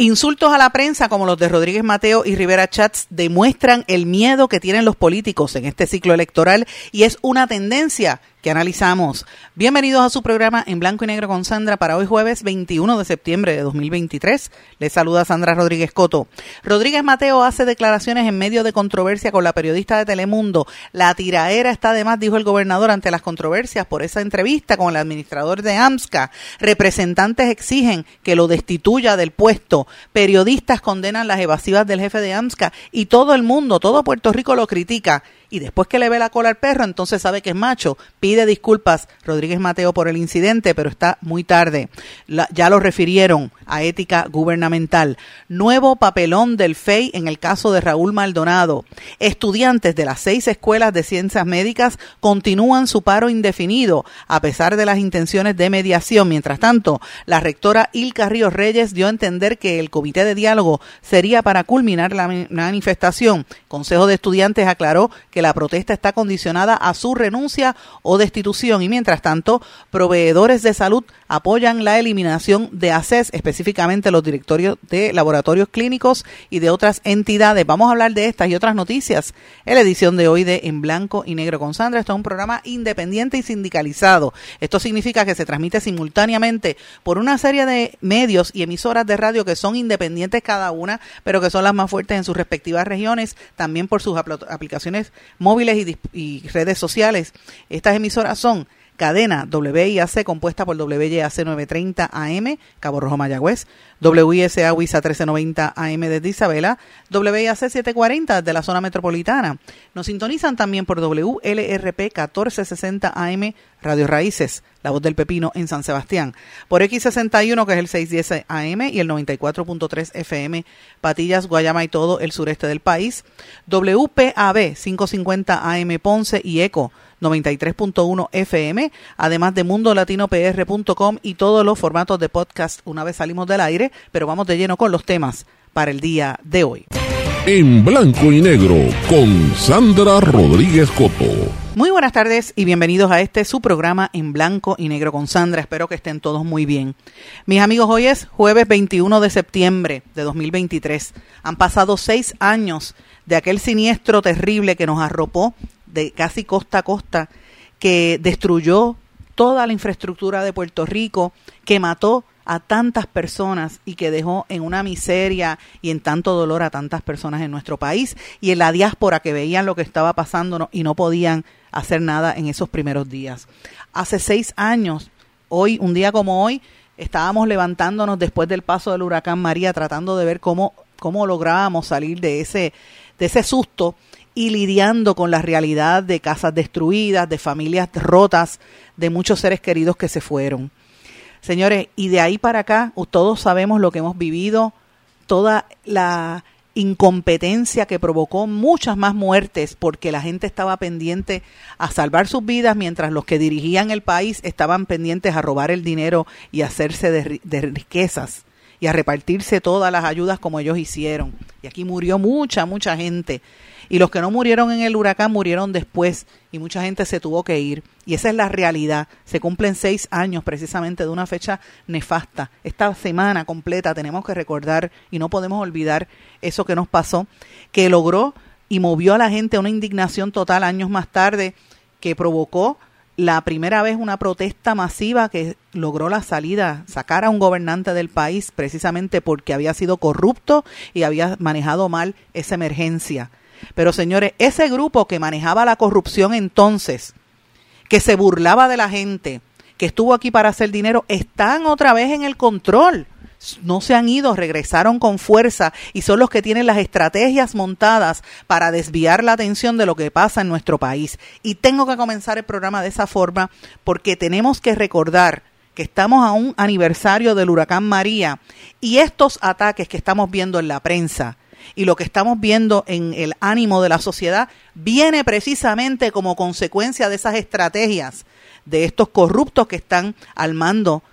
Insultos a la prensa como los de Rodríguez Mateo y Rivera Chats demuestran el miedo que tienen los políticos en este ciclo electoral y es una tendencia analizamos. Bienvenidos a su programa en blanco y negro con Sandra para hoy jueves 21 de septiembre de 2023. Les saluda Sandra Rodríguez Coto. Rodríguez Mateo hace declaraciones en medio de controversia con la periodista de Telemundo. La tiraera está además, dijo el gobernador, ante las controversias por esa entrevista con el administrador de AMSCA. Representantes exigen que lo destituya del puesto. Periodistas condenan las evasivas del jefe de AMSCA y todo el mundo, todo Puerto Rico lo critica y después que le ve la cola al perro, entonces sabe que es macho. Pide disculpas Rodríguez Mateo por el incidente, pero está muy tarde. ya lo refirieron a ética gubernamental. Nuevo papelón del FEI en el caso de Raúl Maldonado. Estudiantes de las seis escuelas de ciencias médicas continúan su paro indefinido, a pesar de las intenciones de mediación. Mientras tanto, la rectora Ilka Ríos Reyes dio a entender que el comité de diálogo sería para culminar la manifestación. Consejo de Estudiantes aclaró que que la protesta está condicionada a su renuncia o destitución y mientras tanto proveedores de salud apoyan la eliminación de ACES, específicamente los directorios de laboratorios clínicos y de otras entidades. Vamos a hablar de estas y otras noticias en la edición de hoy de En Blanco y Negro con Sandra. Esto es un programa independiente y sindicalizado. Esto significa que se transmite simultáneamente por una serie de medios y emisoras de radio que son independientes cada una, pero que son las más fuertes en sus respectivas regiones, también por sus aplicaciones móviles y, redes sociales. Estas emisoras son cadena WIAC compuesta por WYAC 930 AM, Cabo Rojo Mayagüez, WISA WISA 1390 AM desde Isabela, WIAC 740 de la zona metropolitana. Nos sintonizan también por WLRP 1460 AM Radio Raíces, La Voz del Pepino en San Sebastián, por X61 que es el 610 AM y el 94.3 FM, Patillas, Guayama y todo el sureste del país, WPAB 550 AM Ponce y ECO 93.1 FM, además de mundolatinopr.com y todos los formatos de podcast una vez salimos del aire, pero vamos de lleno con los temas para el día de hoy. En blanco y negro con Sandra Rodríguez Coto. Muy buenas tardes y bienvenidos a este su programa en blanco y negro con Sandra. Espero que estén todos muy bien. Mis amigos, hoy es jueves 21 de septiembre de 2023. Han pasado seis años de aquel siniestro terrible que nos arropó de casi costa a costa, que destruyó toda la infraestructura de Puerto Rico, que mató a tantas personas y que dejó en una miseria y en tanto dolor a tantas personas en nuestro país y en la diáspora que veían lo que estaba pasando y no podían hacer nada en esos primeros días. Hace seis años, hoy, un día como hoy, estábamos levantándonos después del paso del huracán María, tratando de ver cómo, cómo lográbamos salir de ese, de ese susto y lidiando con la realidad de casas destruidas, de familias rotas, de muchos seres queridos que se fueron. Señores, y de ahí para acá, todos sabemos lo que hemos vivido, toda la incompetencia que provocó muchas más muertes porque la gente estaba pendiente a salvar sus vidas mientras los que dirigían el país estaban pendientes a robar el dinero y hacerse de, riquezas y a repartirse todas las ayudas como ellos hicieron. Y aquí murió mucha, mucha gente y los que no murieron en el huracán murieron después y mucha gente se tuvo que ir. Y esa es la realidad. Se cumplen seis años precisamente de una fecha nefasta. Esta semana completa tenemos que recordar y no podemos olvidar eso que nos pasó, que logró y movió a la gente a una indignación total años más tarde que provocó la primera vez una protesta masiva que logró la salida, sacar a un gobernante del país precisamente porque había sido corrupto y había manejado mal esa emergencia. Pero señores, ese grupo que manejaba la corrupción entonces, que se burlaba de la gente, que estuvo aquí para hacer dinero, están otra vez en el control. No se han ido, regresaron con fuerza y son los que tienen las estrategias montadas para desviar la atención de lo que pasa en nuestro país. Y tengo que comenzar el programa de esa forma porque tenemos que recordar que estamos a un aniversario del huracán María y estos ataques que estamos viendo en la prensa, y lo que estamos viendo en el ánimo de la sociedad viene precisamente como consecuencia de esas estrategias de estos corruptos que están al mando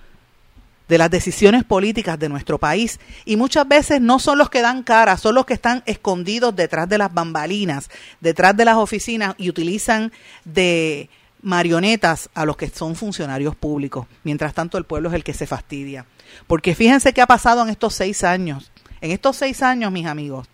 de las decisiones políticas de nuestro país y muchas veces no son los que dan cara, son los que están escondidos detrás de las bambalinas, detrás de las oficinas y utilizan de marionetas a los que son funcionarios públicos. Mientras tanto, el pueblo es el que se fastidia. Porque fíjense qué ha pasado en estos seis años. En estos seis años, mis amigos,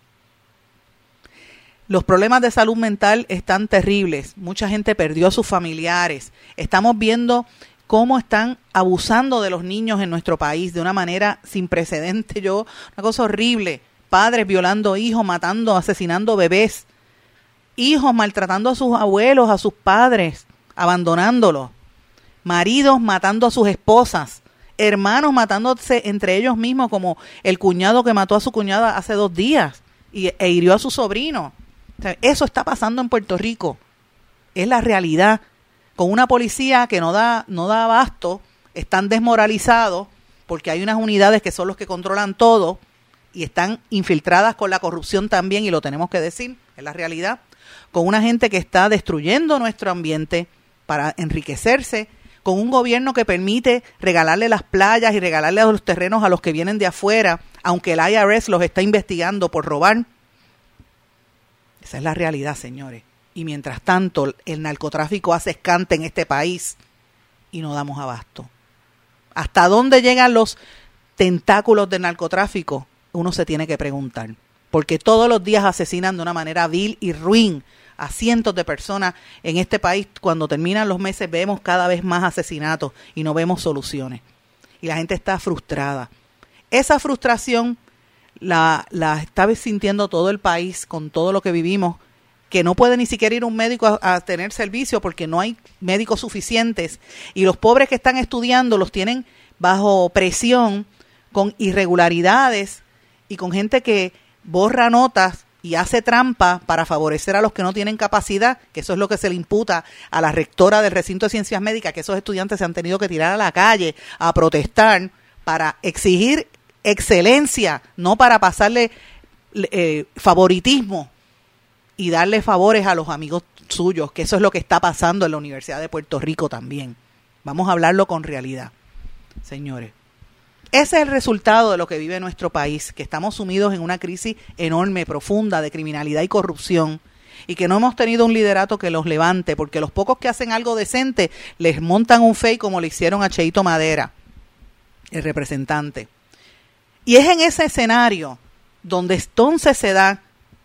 los problemas de salud mental están terribles. Mucha gente perdió a sus familiares. Estamos viendo cómo están abusando de los niños en nuestro país de una manera sin precedente. Yo, una cosa horrible. Padres violando hijos, matando, asesinando bebés. Hijos maltratando a sus abuelos, a sus padres, abandonándolos. Maridos matando a sus esposas. Hermanos matándose entre ellos mismos, como el cuñado que mató a su cuñada hace dos días y, e hirió a su sobrino. Eso está pasando en Puerto Rico. Es la realidad con una policía que no da, no da abasto, están desmoralizados porque hay unas unidades que son los que controlan todo y están infiltradas con la corrupción también, y lo tenemos que decir, es la realidad, con una gente que está destruyendo nuestro ambiente para enriquecerse, con un gobierno que permite regalarle las playas y regalarle los terrenos a los que vienen de afuera, aunque el IRS los está investigando por robar. Esa es la realidad, señores y mientras tanto el narcotráfico hace escante en este país y no damos abasto. ¿Hasta dónde llegan los tentáculos del narcotráfico? Uno se tiene que preguntar. Porque todos los días asesinan de una manera vil y ruin a cientos de personas en este país. Cuando terminan los meses vemos cada vez más asesinatos y no vemos soluciones. Y la gente está frustrada. Esa frustración la, la está sintiendo todo el país con todo lo que vivimos que no puede ni siquiera ir un médico a, tener servicio porque no hay médicos suficientes. Y los pobres que están estudiando los tienen bajo presión con irregularidades y con gente que borra notas y hace trampa para favorecer a los que no tienen capacidad, que eso es lo que se le imputa a la rectora del recinto de ciencias médicas, que esos estudiantes se han tenido que tirar a la calle a protestar para exigir excelencia, no para pasarle eh, favoritismo y darle favores a los amigos suyos, que eso es lo que está pasando en la Universidad de Puerto Rico también. Vamos a hablarlo con realidad, señores. Ese es el resultado de lo que vive nuestro país, que estamos sumidos en una crisis enorme, profunda de criminalidad y corrupción y que no hemos tenido un liderato que los levante, porque los pocos que hacen algo decente les montan un fake como le hicieron a Cheito Madera, el representante. Y es en ese escenario donde entonces se da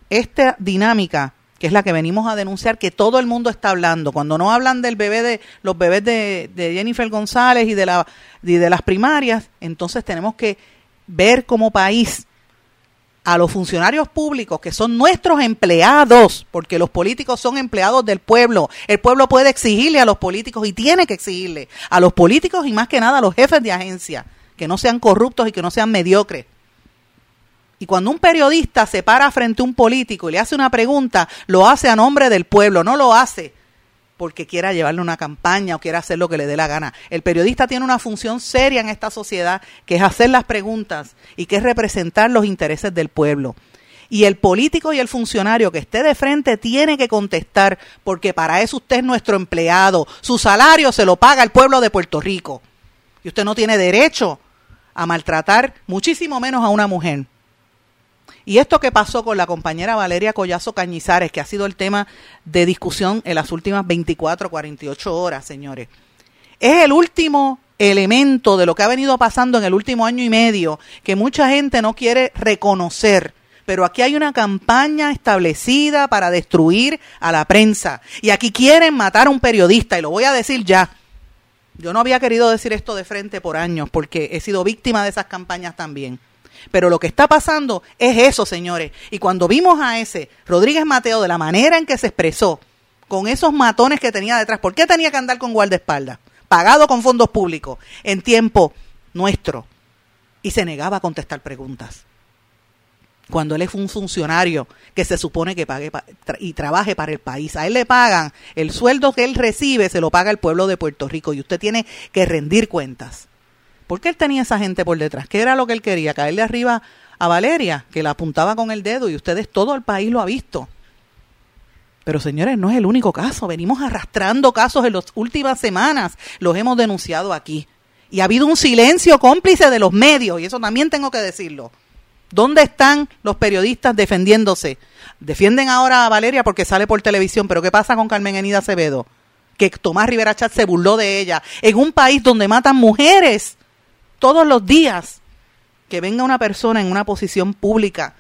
esta dinámica que es la que venimos a denunciar, que todo el mundo está hablando. Cuando no hablan del bebé de los bebés de, Jennifer González y de, la, y de las primarias, entonces tenemos que ver como país a los funcionarios públicos que son nuestros empleados, porque los políticos son empleados del pueblo. El pueblo puede exigirle a los políticos y tiene que exigirle a los políticos y más que nada a los jefes de agencia que no sean corruptos y que no sean mediocres y cuando un periodista se para frente a un político y le hace una pregunta, lo hace a nombre del pueblo, no lo hace porque quiera llevarle una campaña o quiera hacer lo que le dé la gana. El periodista tiene una función seria en esta sociedad, que es hacer las preguntas y que es representar los intereses del pueblo. Y el político y el funcionario que esté de frente tiene que contestar, porque para eso usted es nuestro empleado. Su salario se lo paga el pueblo de Puerto Rico. Y usted no tiene derecho a maltratar, muchísimo menos a una mujer. Y esto que pasó con la compañera Valeria Collazo Cañizares, que ha sido el tema de discusión en las últimas 24, 48 horas, señores, es el último elemento de lo que ha venido pasando en el último año y medio que mucha gente no quiere reconocer. Pero aquí hay una campaña establecida para destruir a la prensa. Y aquí quieren matar a un periodista, y lo voy a decir ya. Yo no había querido decir esto de frente por años, porque he sido víctima de esas campañas también. Pero lo que está pasando es eso, señores. Y cuando vimos a ese Rodríguez Mateo de la manera en que se expresó, con esos matones que tenía detrás, ¿por qué tenía que andar con guardaespaldas? Pagado con fondos públicos, en tiempo nuestro. Y se negaba a contestar preguntas. Cuando él es un funcionario que se supone que pague y trabaje para el país, a él le pagan el sueldo que él recibe, se lo paga el pueblo de Puerto Rico y usted tiene que rendir cuentas. ¿Por qué él tenía esa gente por detrás? ¿Qué era lo que él quería? ¿Caerle arriba a Valeria, que la apuntaba con el dedo y ustedes, todo el país lo ha visto. Pero señores, no es el único caso. Venimos arrastrando casos en las últimas semanas. Los hemos denunciado aquí. Y ha habido un silencio cómplice de los medios, y eso también tengo que decirlo. ¿Dónde están los periodistas defendiéndose? Defienden ahora a Valeria porque sale por televisión, pero ¿qué pasa con Carmen Enida Acevedo? Que Tomás Rivera Chat se burló de ella. En un país donde matan mujeres todos los días, que venga una persona en una posición pública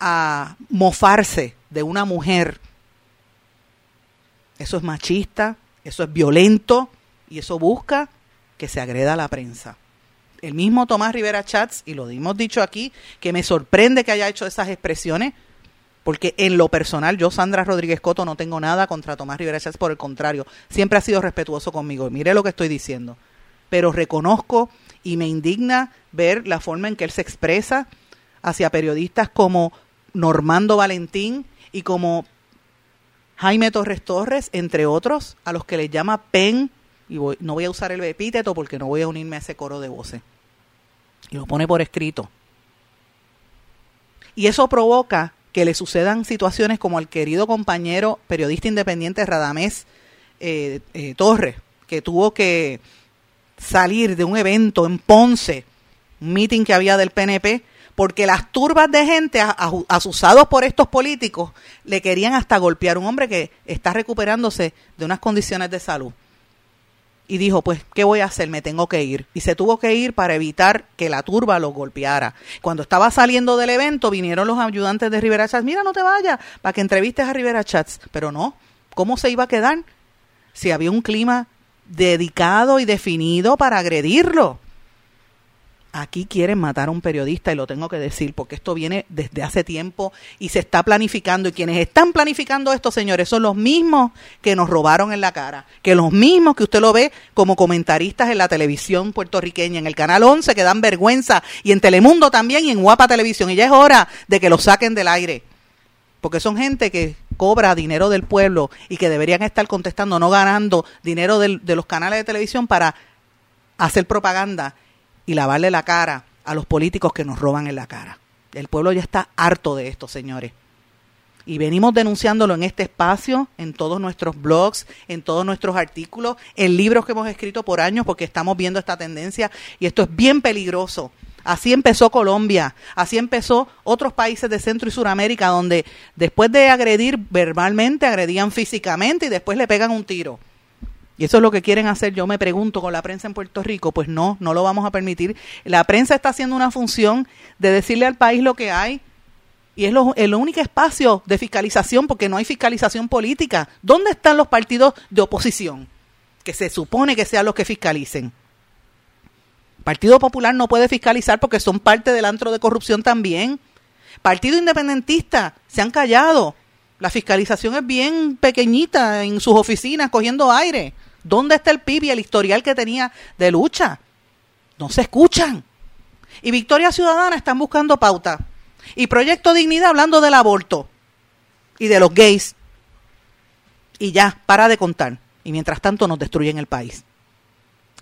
a mofarse de una mujer, eso es machista, eso es violento y eso busca que se agreda a la prensa. El mismo Tomás Rivera Chats, y lo hemos dicho aquí, que me sorprende que haya hecho esas expresiones, porque en lo personal, yo, Sandra Rodríguez Coto, no tengo nada contra Tomás Rivera Chats, por el contrario, siempre ha sido respetuoso conmigo. Mire lo que estoy diciendo. Pero reconozco y me indigna ver la forma en que él se expresa hacia periodistas como Normando Valentín y como Jaime Torres Torres, entre otros, a los que le llama PEN, y no voy a usar el epíteto porque no voy a unirme a ese coro de voces. Y lo pone por escrito. Y eso provoca que le sucedan situaciones como al querido compañero periodista independiente Radamés eh, eh, Torres, que tuvo que salir de un evento en Ponce, un meeting que había del PNP, porque las turbas de gente asusados por estos políticos le querían hasta golpear un hombre que está recuperándose de unas condiciones de salud. Y dijo, pues, ¿qué voy a hacer? Me tengo que ir. Y se tuvo que ir para evitar que la turba lo golpeara. Cuando estaba saliendo del evento, vinieron los ayudantes de Rivera Chats, mira, no te vayas, para que entrevistes a Rivera Chats. Pero no, ¿cómo se iba a quedar? Si había un clima dedicado y definido para agredirlo. Aquí quieren matar a un periodista y lo tengo que decir porque esto viene desde hace tiempo y se está planificando y quienes están planificando esto, señores, son los mismos que nos robaron en la cara, que los mismos que usted lo ve como comentaristas en la televisión puertorriqueña, en el canal 11 que dan vergüenza y en Telemundo también y en Guapa Televisión y ya es hora de que lo saquen del aire. Porque son gente que cobra dinero del pueblo y que deberían estar contestando, no ganando dinero de los canales de televisión para hacer propaganda y lavarle la cara a los políticos que nos roban en la cara. El pueblo ya está harto de esto, señores. Y venimos denunciándolo en este espacio, en todos nuestros blogs, en todos nuestros artículos, en libros que hemos escrito por años, porque estamos viendo esta tendencia y esto es bien peligroso. Así empezó Colombia, así empezó otros países de Centro y Suramérica, donde después de agredir verbalmente, agredían físicamente y después le pegan un tiro. Y eso es lo que quieren hacer, yo me pregunto, con la prensa en Puerto Rico. Pues no, no lo vamos a permitir. La prensa está haciendo una función de decirle al país lo que hay. Y es el único espacio de fiscalización porque no hay fiscalización política. ¿Dónde están los partidos de oposición? Que se supone que sean los que fiscalicen. Partido Popular no puede fiscalizar porque son parte del antro de corrupción también. Partido Independentista, se han callado. La fiscalización es bien pequeñita en sus oficinas, cogiendo aire. ¿Dónde está el PIB y el historial que tenía de lucha? No se escuchan. Y Victoria Ciudadana están buscando pauta. Y Proyecto Dignidad hablando del aborto y de los gays. Y ya, para de contar. Y mientras tanto nos destruyen el país.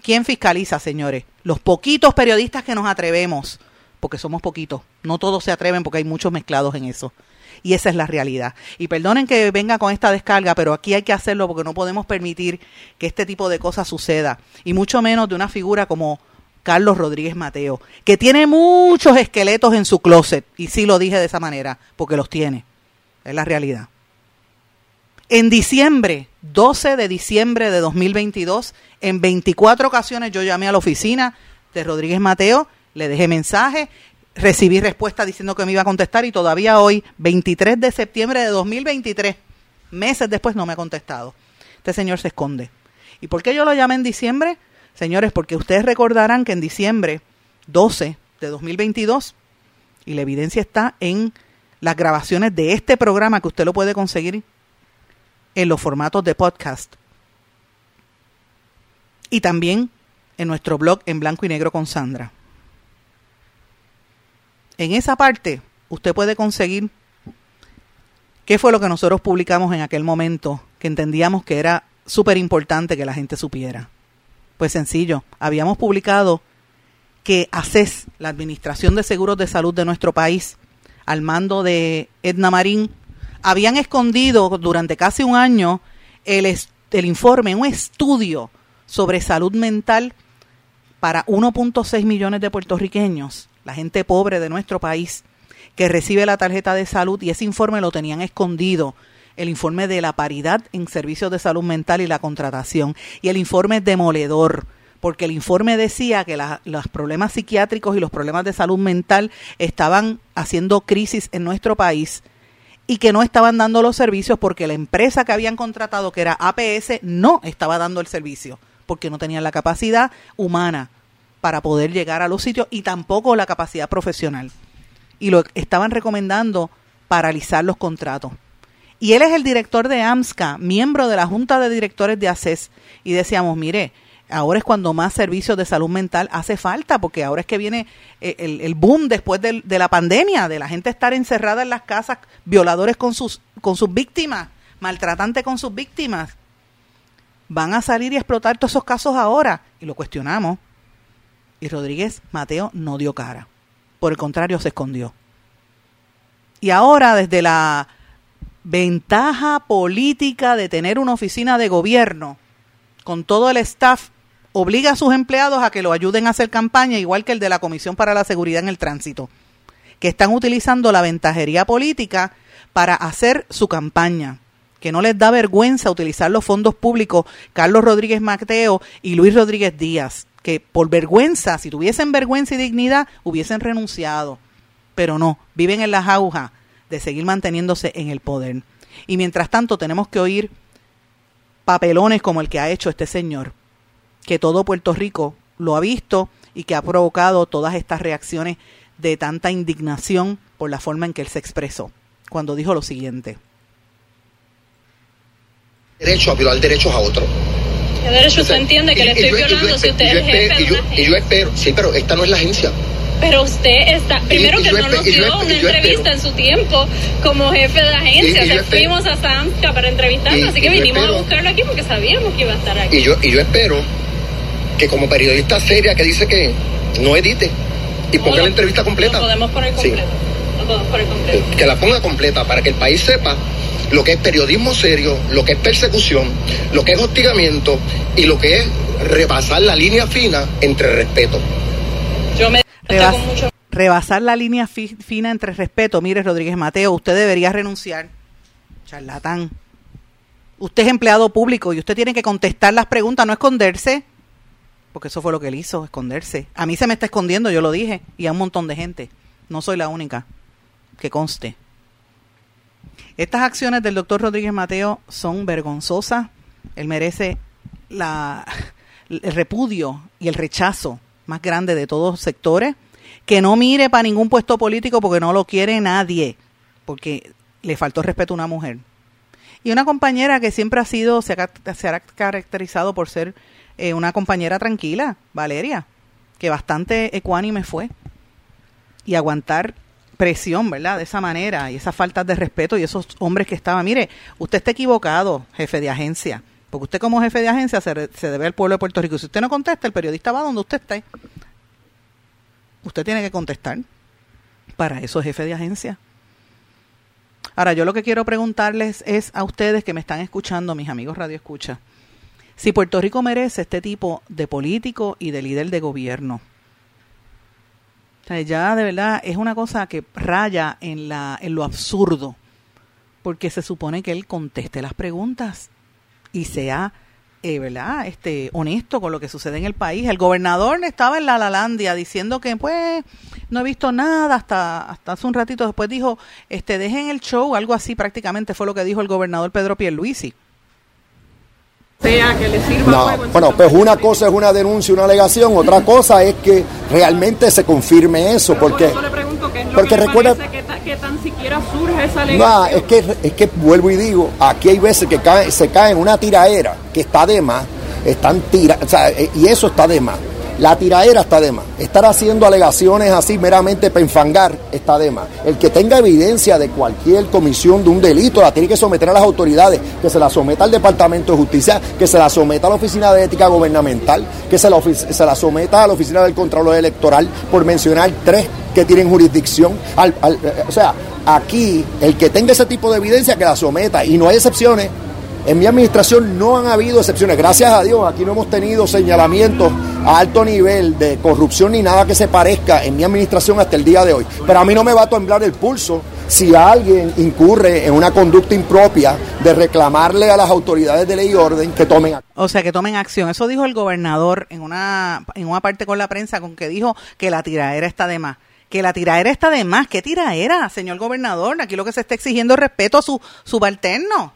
¿Quién fiscaliza, señores? Los poquitos periodistas que nos atrevemos, porque somos poquitos. No todos se atreven porque hay muchos mezclados en eso. Y esa es la realidad. Y perdonen que venga con esta descarga, pero aquí hay que hacerlo porque no podemos permitir que este tipo de cosas suceda. Y mucho menos de una figura como Carlos Rodríguez Mateo, que tiene muchos esqueletos en su closet. Y sí lo dije de esa manera, porque los tiene. Es la realidad. En diciembre, 12 de diciembre de 2022, en 24 ocasiones yo llamé a la oficina de Rodríguez Mateo, le dejé mensaje, recibí respuesta diciendo que me iba a contestar y todavía hoy, 23 de septiembre de 2023, meses después no me ha contestado. Este señor se esconde. ¿Y por qué yo lo llamé en diciembre? Señores, porque ustedes recordarán que en diciembre 12 de 2022, y la evidencia está en las grabaciones de este programa que usted lo puede conseguir en los formatos de podcast. Y también en nuestro blog en blanco y negro con Sandra. En esa parte usted puede conseguir qué fue lo que nosotros publicamos en aquel momento que entendíamos que era súper importante que la gente supiera. Pues sencillo, habíamos publicado que ACES, la Administración de Seguros de Salud de nuestro país, al mando de Edna Marín, habían escondido durante casi un año el, el informe, un estudio sobre salud mental para 1.6 millones de puertorriqueños, la gente pobre de nuestro país, que recibe la tarjeta de salud y ese informe lo tenían escondido el informe de la paridad en servicios de salud mental y la contratación. Y el informe demoledor, porque el informe decía que los problemas psiquiátricos y los problemas de salud mental estaban haciendo crisis en nuestro país y que no estaban dando los servicios porque la empresa que habían contratado, que era APS, no estaba dando el servicio, porque no tenían la capacidad humana para poder llegar a los sitios y tampoco la capacidad profesional. Y lo estaban recomendando paralizar los contratos. Y él es el director de AMSCA, miembro de la Junta de Directores de ACES. Y decíamos, mire, ahora es cuando más servicios de salud mental hace falta, porque ahora es que viene eh, el, boom después de, la pandemia, de la gente estar encerrada en las casas, violadores con sus, con sus víctimas, maltratantes con sus víctimas. Van a salir y explotar todos esos casos ahora. Y lo cuestionamos. Y Rodríguez Mateo no dio cara. Por el contrario, se escondió. Y ahora, desde la ventaja política de tener una oficina de gobierno con todo el staff obliga a sus empleados a que lo ayuden a hacer campaña, igual que el de la Comisión para la Seguridad en el Tránsito, que están utilizando la ventajería política para hacer su campaña, que no les da vergüenza utilizar los fondos públicos Carlos Rodríguez Mateo y Luis Rodríguez Díaz, que por vergüenza, si tuviesen vergüenza y dignidad, hubiesen renunciado, pero no, viven en las agujas de seguir manteniéndose en el poder. Y mientras tanto tenemos que oír papelones como el que ha hecho este señor, que todo Puerto Rico lo ha visto y que ha provocado todas estas reacciones de tanta indignación por la forma en que él se expresó, cuando dijo lo siguiente. Derecho a violar derechos a otro. ¿Qué derecho usted entiende que le estoy violando si usted es jefe y yo espero, sí, pero esta no es la agencia. Pero usted está, primero que no nos dio una entrevista en su tiempo como jefe de la agencia. fuimos a Samca para entrevistarlo, así que vinimos a buscarlo aquí porque sabíamos que iba a estar aquí. Y yo, y yo espero que como periodista seria que dice que no edite y ponga la entrevista completa. podemos poner completa. podemos poner completa. Que la ponga completa para que el país sepa lo que es periodismo serio, lo que es persecución, lo que es hostigamiento y lo que es rebasar la línea fina entre respeto. Yo me rebasar la línea fina entre respeto. Mire, Rodríguez Mateo, usted debería renunciar. Charlatán. Usted es empleado público y usted tiene que contestar las preguntas, no esconderse. Porque eso fue lo que él hizo, esconderse. A mí se me está escondiendo, yo lo dije, y a un montón de gente. No soy la única. Que conste. Estas acciones del doctor Rodríguez Mateo son vergonzosas. Él merece la, el repudio y el rechazo más grande de todos los sectores, que no mire para ningún puesto político porque no lo quiere nadie, porque le faltó respeto a una mujer. Y una compañera que siempre ha sido, se ha, caracterizado por ser eh, una compañera tranquila, Valeria, que bastante ecuánime fue. Y aguantar presión, ¿verdad? De esa manera y esas faltas de respeto y esos hombres que estaban. Mire, usted está equivocado, jefe de agencia. Porque usted como jefe de agencia se, debe al pueblo de Puerto Rico. Si usted no contesta, el periodista va donde usted esté. Usted tiene que contestar. Para eso es jefe de agencia. Ahora, yo lo que quiero preguntarles es a ustedes que me están escuchando, mis amigos Radio Escucha, si Puerto Rico merece este tipo de político y de líder de gobierno. Ya de verdad es una cosa que raya en, la, en lo absurdo, porque se supone que él conteste las preguntas y sea eh, ¿verdad? Este, honesto con lo que sucede en el país. El gobernador estaba en la Lalandia diciendo que pues no he visto nada hasta, hasta hace un ratito después dijo, este, dejen el show, algo así prácticamente fue lo que dijo el gobernador Pedro Pierluisi. Sea que le sirva no, bueno, pues una cosa es una denuncia, una alegación, otra cosa es que realmente se confirme eso, porque, porque recuerda que, tan siquiera surge esa No, es que, es que vuelvo y digo, aquí hay veces que cae, se cae en una tiraera que está de más, están tira, o sea, eh, y eso está de más. La tiraera está de más. Estar haciendo alegaciones así meramente para enfangar está de más. El que tenga evidencia de cualquier comisión de un delito la tiene que someter a las autoridades, que se la someta al Departamento de Justicia, que se la someta a la Oficina de Ética Gubernamental, que se la, se la someta a la Oficina del Control Electoral, por mencionar tres que tienen jurisdicción. o sea, aquí el que tenga ese tipo de evidencia que la someta y no hay excepciones. En mi administración no han habido excepciones, gracias a Dios, aquí no hemos tenido señalamientos a alto nivel de corrupción ni nada que se parezca en mi administración hasta el día de hoy. Pero a mí no me va a temblar el pulso si alguien incurre en una conducta impropia de reclamarle a las autoridades de ley y orden que tomen acción. O sea, que tomen acción. Eso dijo el gobernador en una, en una parte con la prensa con que dijo que la tiradera está de más que la tiraera está de más. ¿Qué tiraera, señor gobernador? Aquí lo que se está exigiendo es respeto a su subalterno.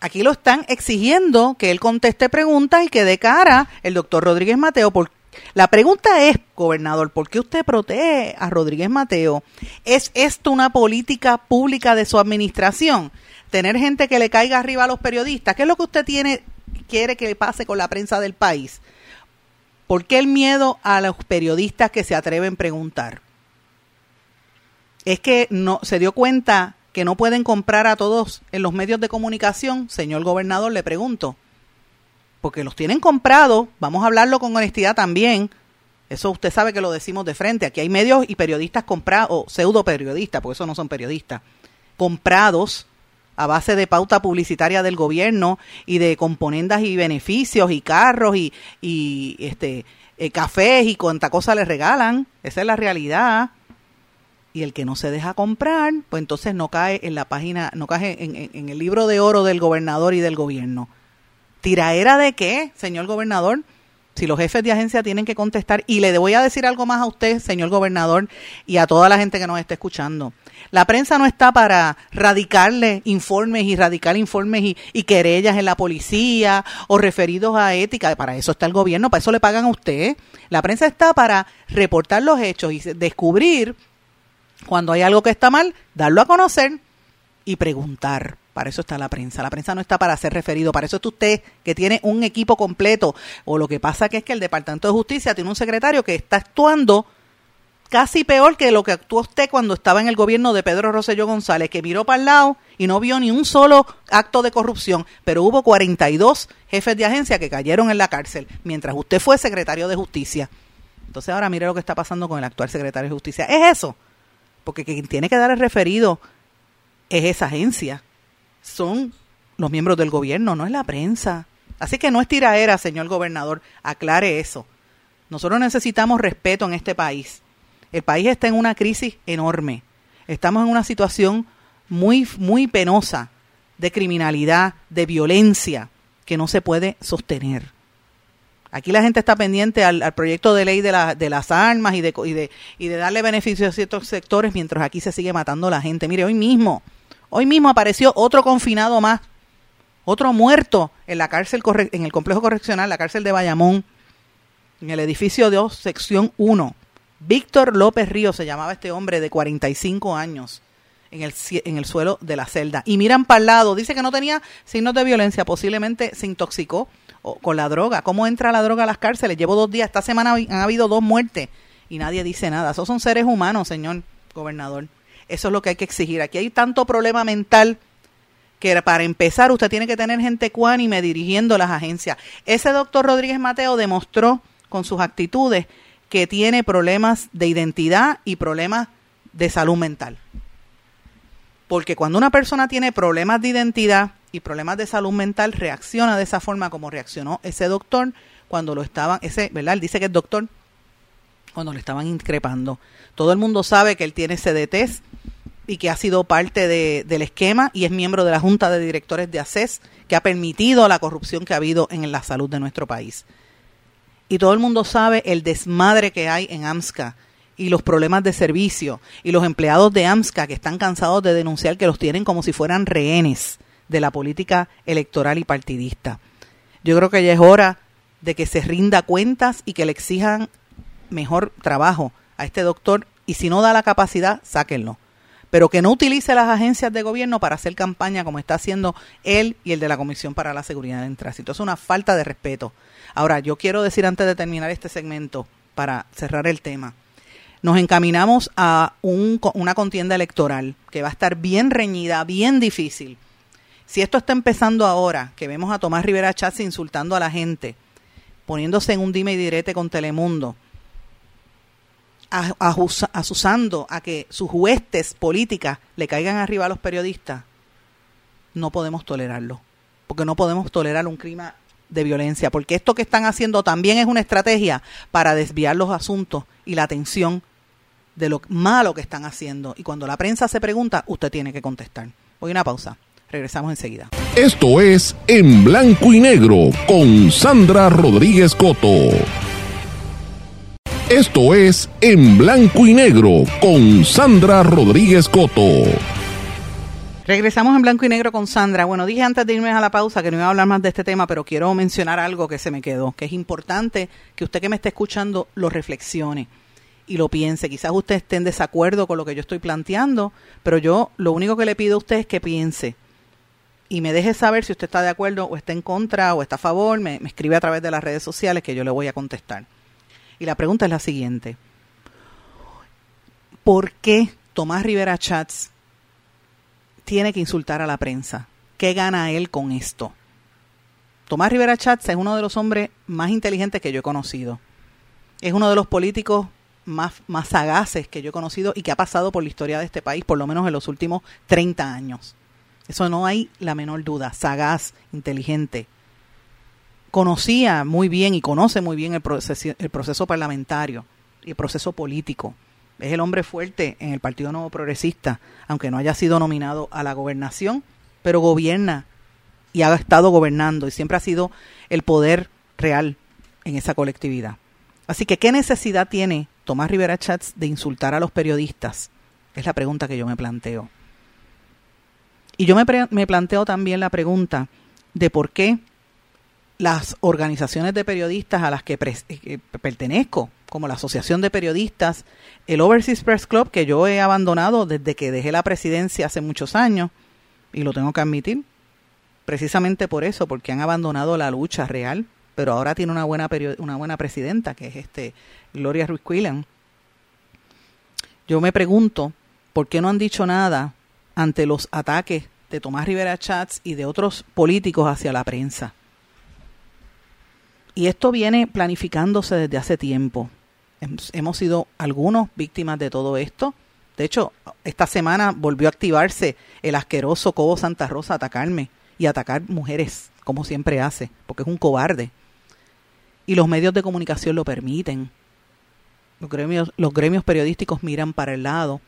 Aquí lo están exigiendo que él conteste preguntas y que dé cara el doctor Rodríguez Mateo. Por, la pregunta es, gobernador, ¿por qué usted protege a Rodríguez Mateo? ¿Es esto una política pública de su administración? Tener gente que le caiga arriba a los periodistas. ¿Qué es lo que usted tiene, quiere que pase con la prensa del país? ¿Por qué el miedo a los periodistas que se atreven a preguntar? Es que no se dio cuenta que no pueden comprar a todos en los medios de comunicación, señor gobernador, le pregunto, porque los tienen comprados, vamos a hablarlo con honestidad también, eso usted sabe que lo decimos de frente, aquí hay medios y periodistas comprados, o pseudo periodistas, porque eso no son periodistas, comprados a base de pauta publicitaria del gobierno y de componendas y beneficios y carros y, y este eh, cafés y cuánta cosa les regalan, esa es la realidad y el que no se deja comprar, pues entonces no cae en la página, no cae en, el libro de oro del gobernador y del gobierno. ¿Tiraera de qué, señor gobernador? Si los jefes de agencia tienen que contestar, y le voy a decir algo más a usted, señor gobernador, y a toda la gente que nos está escuchando. La prensa no está para radicarle informes y radicar informes y, y, querellas en la policía o referidos a ética. Para eso está el gobierno, para eso le pagan a usted. La prensa está para reportar los hechos y descubrir cuando hay algo que está mal, darlo a conocer y preguntar. Para eso está la prensa. La prensa no está para ser referido. Para eso está usted, que tiene un equipo completo. O lo que pasa que es que el Departamento de Justicia tiene un secretario que está actuando casi peor que lo que actuó usted cuando estaba en el gobierno de Pedro Rosselló González, que miró para el lado y no vio ni un solo acto de corrupción, pero hubo 42 jefes de agencia que cayeron en la cárcel mientras usted fue secretario de Justicia. Entonces ahora mire lo que está pasando con el actual secretario de Justicia. Es eso porque quien tiene que dar el referido es esa agencia. Son los miembros del gobierno, no es la prensa. Así que no es tiraera, señor gobernador, aclare eso. Nosotros necesitamos respeto en este país. El país está en una crisis enorme. Estamos en una situación muy, muy penosa de criminalidad, de violencia, que no se puede sostener. Aquí la gente está pendiente al, proyecto de ley de, las armas y de, y, de, darle beneficios a ciertos sectores mientras aquí se sigue matando la gente. Mire, hoy mismo, hoy mismo apareció otro confinado más, otro muerto en la cárcel, en el complejo correccional, la cárcel de Bayamón, en el edificio 2, sección 1. Víctor López Río se llamaba este hombre de 45 años en el, en el suelo de la celda. Y miran para el lado, dice que no tenía signos de violencia, posiblemente se intoxicó con la droga. ¿Cómo entra la droga a las cárceles? Llevo dos días, esta semana han habido dos muertes y nadie dice nada. Esos son seres humanos, señor gobernador. Eso es lo que hay que exigir. Aquí hay tanto problema mental que para empezar usted tiene que tener gente cuánime dirigiendo las agencias. Ese doctor Rodríguez Mateo demostró con sus actitudes que tiene problemas de identidad y problemas de salud mental. Porque cuando una persona tiene problemas de identidad y problemas de salud mental, reacciona de esa forma como reaccionó ese doctor cuando lo estaban, ese, ¿verdad? Él dice que es doctor, cuando lo estaban increpando. Todo el mundo sabe que él tiene CDTs y que ha sido parte de, del esquema y es miembro de la Junta de Directores de ACES, que ha permitido la corrupción que ha habido en la salud de nuestro país. Y todo el mundo sabe el desmadre que hay en AMSCA y los problemas de servicio y los empleados de AMSCA que están cansados de denunciar que los tienen como si fueran rehenes de la política electoral y partidista. Yo creo que ya es hora de que se rinda cuentas y que le exijan mejor trabajo a este doctor y si no da la capacidad, sáquenlo. pero que no utilice las agencias de gobierno para hacer campaña como está haciendo él y el de la Comisión para la Seguridad en Tránsito. Es una falta de respeto. Ahora, yo quiero decir antes de terminar este segmento, para cerrar el tema, nos encaminamos a una contienda electoral que va a estar bien reñida, bien difícil. Si esto está empezando ahora, que vemos a Tomás Rivera Chávez insultando a la gente, poniéndose en un dime y direte con Telemundo, asusando a que sus huestes políticas le caigan arriba a los periodistas, no podemos tolerarlo. Porque no podemos tolerar un crimen de violencia. Porque esto que están haciendo también es una estrategia para desviar los asuntos y la atención de lo malo que están haciendo. Y cuando la prensa se pregunta, usted tiene que contestar. Voy a una pausa. Regresamos enseguida. Esto es En Blanco y Negro con Sandra Rodríguez Coto. Esto es En Blanco y Negro con Sandra Rodríguez Coto. Regresamos en blanco y negro con Sandra. Bueno, dije antes de irme a la pausa que no iba a hablar más de este tema, pero quiero mencionar algo que se me quedó, que es importante que usted que me esté escuchando lo reflexione y lo piense. Quizás usted esté en desacuerdo con lo que yo estoy planteando, pero yo lo único que le pido a usted es que piense y me deje saber si usted está de acuerdo o está en contra o está a favor. Me, escribe a través de las redes sociales que yo le voy a contestar. Y la pregunta es la siguiente. ¿Por qué Tomás Rivera Chats tiene que insultar a la prensa? ¿Qué gana él con esto? Tomás Rivera Chats es uno de los hombres más inteligentes que yo he conocido. Es uno de los políticos más, más sagaces que yo he conocido y que ha pasado por la historia de este país, por lo menos en los últimos 30 años. Eso no hay la menor duda. Sagaz, inteligente conocía muy bien y conoce muy bien el proceso, parlamentario y el proceso político. Es el hombre fuerte en el Partido Nuevo Progresista, aunque no haya sido nominado a la gobernación, pero gobierna y ha estado gobernando y siempre ha sido el poder real en esa colectividad. Así que, ¿qué necesidad tiene Tomás Rivera Chats de insultar a los periodistas? Es la pregunta que yo me planteo. Y yo me, planteo también la pregunta de por qué las organizaciones de periodistas a las que, eh, pertenezco, como la Asociación de Periodistas, el Overseas Press Club, que yo he abandonado desde que dejé la presidencia hace muchos años, y lo tengo que admitir, precisamente por eso, porque han abandonado la lucha real, pero ahora tiene una buena, una buena presidenta, que es este Gloria Ruiz Quillan. Yo me pregunto, ¿por qué no han dicho nada ante los ataques de Tomás Rivera Chats y de otros políticos hacia la prensa? Y esto viene planificándose desde hace tiempo. Hemos sido algunos víctimas de todo esto. De hecho, esta semana volvió a activarse el asqueroso Cobo Santa Rosa a atacarme y atacar mujeres, como siempre hace, porque es un cobarde. Y los medios de comunicación lo permiten. Los gremios, los gremios periodísticos miran para el lado.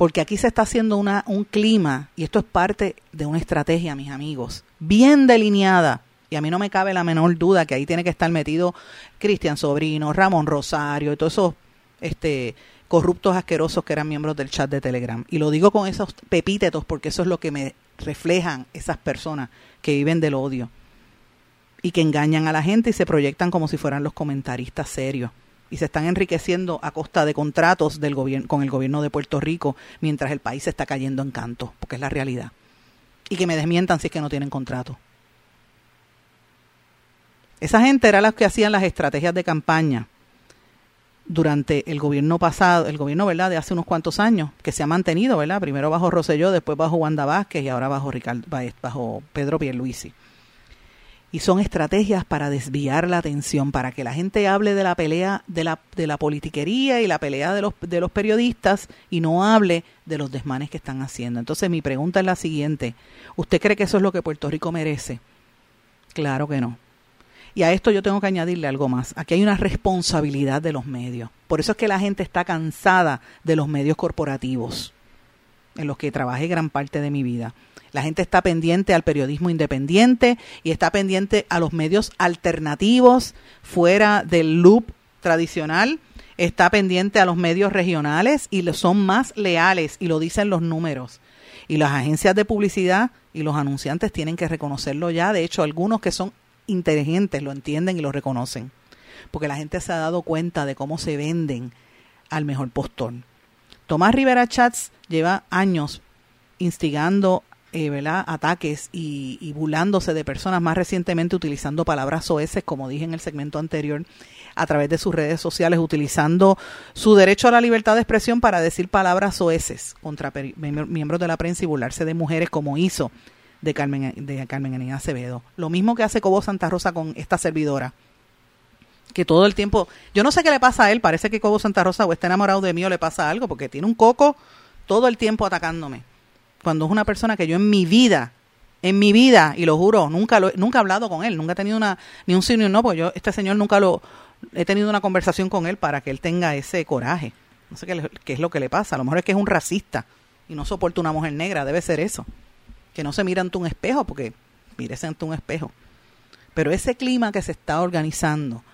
Porque aquí se está haciendo un clima, y esto es parte de una estrategia, mis amigos, bien delineada y a mí no me cabe la menor duda que ahí tiene que estar metido Cristian Sobrino, Ramón Rosario y todos esos este, corruptos asquerosos que eran miembros del chat de Telegram. Y lo digo con esos pepítetos porque eso es lo que me reflejan esas personas que viven del odio y que engañan a la gente y se proyectan como si fueran los comentaristas serios y se están enriqueciendo a costa de contratos del gobierno con el gobierno de Puerto Rico mientras el país se está cayendo en canto, porque es la realidad. Y que me desmientan si es que no tienen contrato. Esa gente era la que hacían las estrategias de campaña durante el gobierno pasado, el gobierno, ¿verdad?, de hace unos cuantos años, que se ha mantenido, ¿verdad? Primero bajo Rosselló, después bajo Wanda Vázquez y ahora bajo, Ricardo, bajo Pedro Pierluisi. Y son estrategias para desviar la atención, para que la gente hable de la pelea de la, de la politiquería y la pelea de los, de los periodistas y no hable de los desmanes que están haciendo. Entonces mi pregunta es la siguiente, ¿usted cree que eso es lo que Puerto Rico merece? Claro que no. Y a esto yo tengo que añadirle algo más. Aquí hay una responsabilidad de los medios. Por eso es que la gente está cansada de los medios corporativos, en los que trabajé gran parte de mi vida. La gente está pendiente al periodismo independiente y está pendiente a los medios alternativos fuera del loop tradicional. Está pendiente a los medios regionales y son más leales y lo dicen los números. Y las agencias de publicidad y los anunciantes tienen que reconocerlo ya. De hecho, algunos que son inteligentes lo entienden y lo reconocen. Porque la gente se ha dado cuenta de cómo se venden al mejor postor. Tomás Rivera Chats lleva años instigando eh, ataques y, y, burlándose de personas, más recientemente utilizando palabras soeces, como dije en el segmento anterior, a través de sus redes sociales, utilizando su derecho a la libertad de expresión para decir palabras soeces contra miembros de la prensa y burlarse de mujeres, como hizo de Carmen, de Carmen Acevedo. Lo mismo que hace Cobo Santa Rosa con esta servidora que todo el tiempo, yo no sé qué le pasa a él, parece que Cobo Santa Rosa o está enamorado de mí o le pasa algo, porque tiene un coco todo el tiempo atacándome. Cuando es una persona que yo en mi vida, en mi vida, y lo juro, nunca lo, nunca he hablado con él, nunca he tenido una, ni un sí ni un no, porque yo, este señor nunca lo, he tenido una conversación con él para que él tenga ese coraje. No sé qué, qué es lo que le pasa, a lo mejor es que es un racista y no soporta una mujer negra, debe ser eso. Que no se mira ante un espejo, porque mírese ante un espejo. Pero ese clima que se está organizando,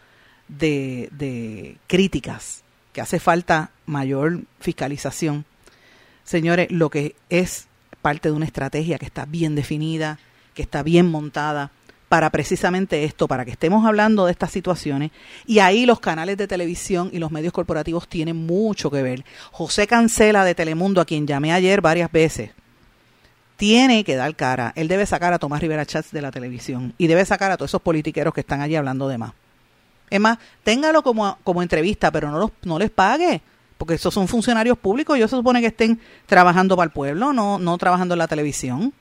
de, críticas, que hace falta mayor fiscalización. Señores, lo que es parte de una estrategia que está bien definida, que está bien montada para precisamente esto, para que estemos hablando de estas situaciones. Y ahí los canales de televisión y los medios corporativos tienen mucho que ver. José Cancela de Telemundo, a quien llamé ayer varias veces, tiene que dar cara. Él debe sacar a Tomás Rivera Chats de la televisión y debe sacar a todos esos politiqueros que están allí hablando de más. Es más, téngalo como, como entrevista, pero no, los, no les pague, porque esos son funcionarios públicos, ellos se supone que estén trabajando para el pueblo, no, no trabajando en la televisión.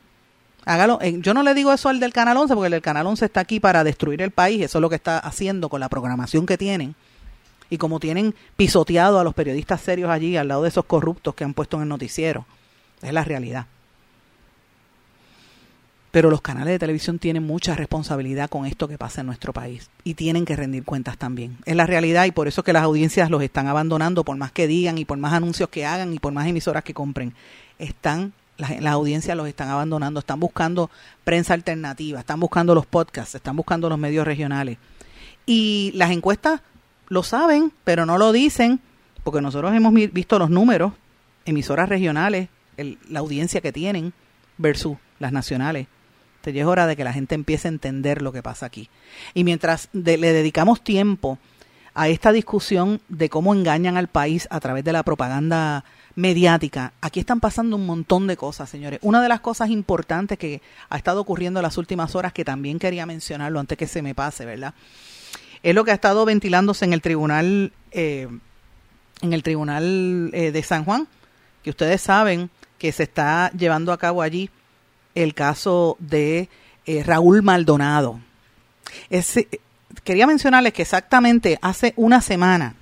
Hágalo. Eh, yo no le digo eso al del Canal 11, porque el del Canal 11 está aquí para destruir el país, eso es lo que está haciendo con la programación que tienen. Y como tienen pisoteado a los periodistas serios allí, al lado de esos corruptos que han puesto en el noticiero. Es la realidad pero los canales de televisión tienen mucha responsabilidad con esto que pasa en nuestro país y tienen que rendir cuentas también. Es la realidad y por eso es que las audiencias los están abandonando, por más que digan y por más anuncios que hagan y por más emisoras que compren. Están las, las audiencias los están abandonando, están buscando prensa alternativa, están buscando los podcasts, están buscando los medios regionales. Y las encuestas lo saben, pero no lo dicen, porque nosotros hemos visto los números, emisoras regionales, la audiencia que tienen versus las nacionales ya es hora de que la gente empiece a entender lo que pasa aquí. Y mientras le dedicamos tiempo a esta discusión de cómo engañan al país a través de la propaganda mediática, aquí están pasando un montón de cosas, señores. Una de las cosas importantes que ha estado ocurriendo en las últimas horas, que también quería mencionarlo antes que se me pase, ¿verdad? Es lo que ha estado ventilándose en el tribunal, eh, en el tribunal eh, de San Juan, que ustedes saben que se está llevando a cabo allí el caso de eh, Raúl Maldonado. quería mencionarles que exactamente hace una semana,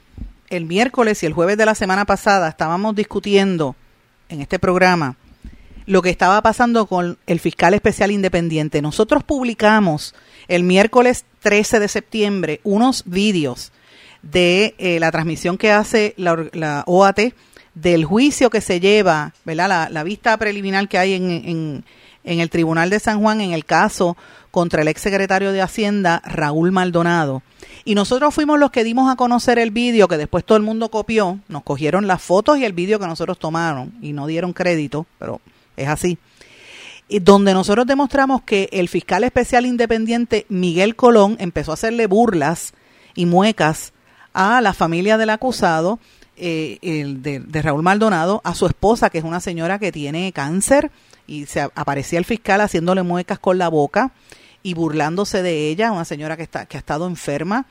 el miércoles y el jueves de la semana pasada, estábamos discutiendo en este programa lo que estaba pasando con el fiscal especial independiente. Nosotros publicamos el miércoles 13 de septiembre unos vídeos de eh, la transmisión que hace la, OAT del juicio que se lleva, ¿verdad? La, vista preliminar que hay en en el Tribunal de San Juan en el caso contra el exsecretario de Hacienda, Raúl Maldonado. Y nosotros fuimos los que dimos a conocer el vídeo que después todo el mundo copió, nos cogieron las fotos y el vídeo que nosotros tomaron y no dieron crédito, pero es así. Y donde nosotros demostramos que el fiscal especial independiente Miguel Colón empezó a hacerle burlas y muecas a la familia del acusado, eh, el de, de Raúl Maldonado, a su esposa, que es una señora que tiene cáncer, y se aparecía el fiscal haciéndole muecas con la boca y burlándose de ella, una señora que, está, que ha estado enferma,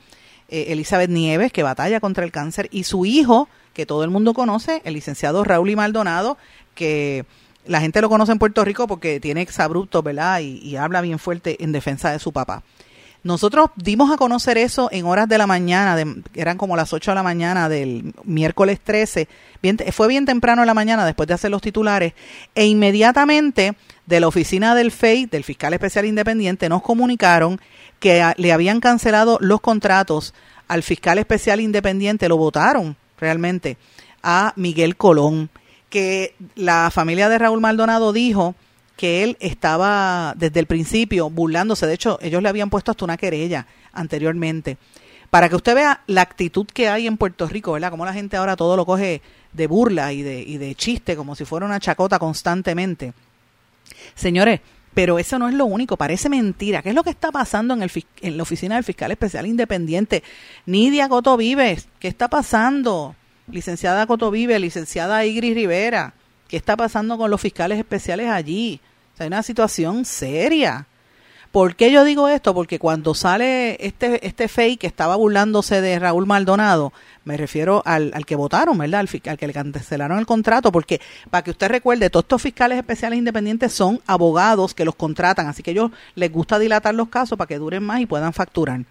eh, Elizabeth Nieves, que batalla contra el cáncer, y su hijo, que todo el mundo conoce, el licenciado Raúl y Maldonado, que la gente lo conoce en Puerto Rico porque tiene exabruptos, ¿verdad? Y, y habla bien fuerte en defensa de su papá. Nosotros dimos a conocer eso en horas de la mañana, de, eran como las 8 de la mañana del miércoles 13, bien, fue bien temprano en la mañana después de hacer los titulares, e inmediatamente de la oficina del FEI, del fiscal especial independiente, nos comunicaron que le habían cancelado los contratos al fiscal especial independiente, lo votaron realmente a Miguel Colón, que la familia de Raúl Maldonado dijo que él estaba desde el principio burlándose. De hecho, ellos le habían puesto hasta una querella anteriormente. Para que usted vea la actitud que hay en Puerto Rico, ¿verdad? Como la gente ahora todo lo coge de burla y de, chiste, como si fuera una chacota constantemente. Señores, pero eso no es lo único, parece mentira. ¿Qué es lo que está pasando en, el, en la oficina del fiscal especial independiente? Nidia Coto Vives, ¿qué está pasando? licenciada Cotovive, licenciada Igris Rivera, ¿qué está pasando con los fiscales especiales allí? hay una situación seria. ¿Por qué yo digo esto? Porque cuando sale este, este fake que estaba burlándose de Raúl Maldonado, me refiero al, al que votaron, ¿verdad? Al, al, que le cancelaron el contrato, porque para que usted recuerde, todos estos fiscales especiales independientes son abogados que los contratan, así que ellos les gusta dilatar los casos para que duren más y puedan facturar.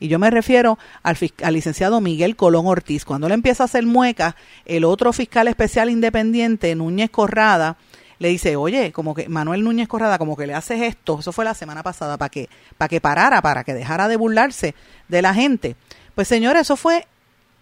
Y yo me refiero al, al licenciado Miguel Colón Ortiz. Cuando le empieza a hacer muecas, el otro fiscal especial independiente, Núñez Corrada, le dice, oye, como que Manuel Núñez Corrada, como que le haces esto, eso fue la semana pasada, para que, para que parara, para que dejara de burlarse de la gente. Pues señores, eso fue,